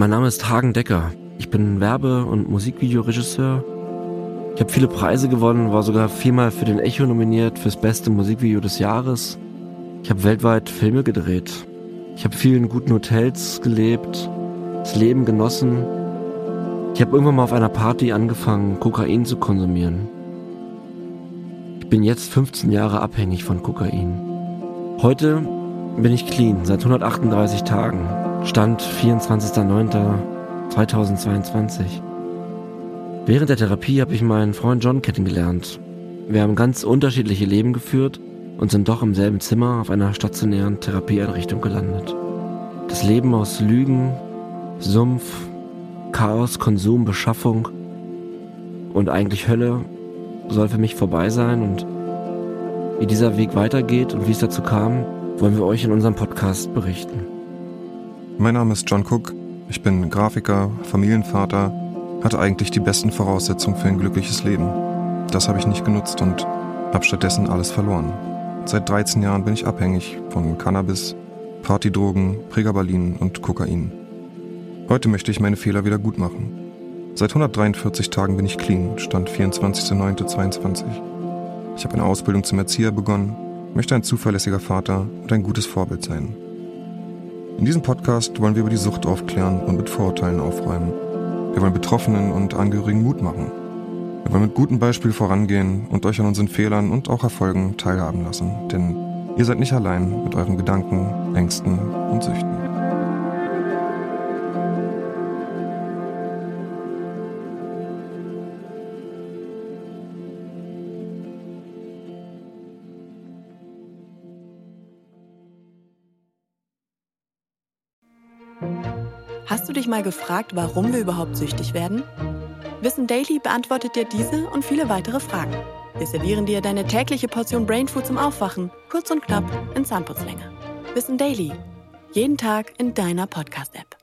Mein Name ist Hagen Decker. Ich bin Werbe- und Musikvideoregisseur. Ich habe viele Preise gewonnen, war sogar viermal für den Echo nominiert fürs beste Musikvideo des Jahres. Ich habe weltweit Filme gedreht. Ich habe viel in guten Hotels gelebt, das Leben genossen. Ich habe irgendwann mal auf einer Party angefangen, Kokain zu konsumieren. Ich bin jetzt 15 Jahre abhängig von Kokain. Heute bin ich clean, seit 138 Tagen. Stand 24.09.2022. Während der Therapie habe ich meinen Freund John kennengelernt. Wir haben ganz unterschiedliche Leben geführt und sind doch im selben Zimmer auf einer stationären Therapieeinrichtung gelandet. Das Leben aus Lügen, Sumpf, Chaos, Konsum, Beschaffung und eigentlich Hölle soll für mich vorbei sein und wie dieser Weg weitergeht und wie es dazu kam, wollen wir euch in unserem Podcast berichten. Mein Name ist John Cook. Ich bin Grafiker, Familienvater, hatte eigentlich die besten Voraussetzungen für ein glückliches Leben. Das habe ich nicht genutzt und habe stattdessen alles verloren. Seit 13 Jahren bin ich abhängig von Cannabis, Partydrogen, Pregabalin und Kokain. Heute möchte ich meine Fehler wieder gut machen. Seit 143 Tagen bin ich clean, Stand 24.09.22. Ich habe eine Ausbildung zum Erzieher begonnen, möchte ein zuverlässiger Vater und ein gutes Vorbild sein. In diesem Podcast wollen wir über die Sucht aufklären und mit Vorurteilen aufräumen. Wir wollen Betroffenen und Angehörigen Mut machen. Wir wollen mit gutem Beispiel vorangehen und euch an unseren Fehlern und auch Erfolgen teilhaben lassen. Denn ihr seid nicht allein mit euren Gedanken, Ängsten und Süchten. Hast du dich mal gefragt, warum wir überhaupt süchtig werden? Wissen Daily beantwortet dir diese und viele weitere Fragen. Wir servieren dir deine tägliche Portion Brainfood zum Aufwachen, kurz und knapp in Zahnputzlänge. Wissen Daily. Jeden Tag in deiner Podcast-App.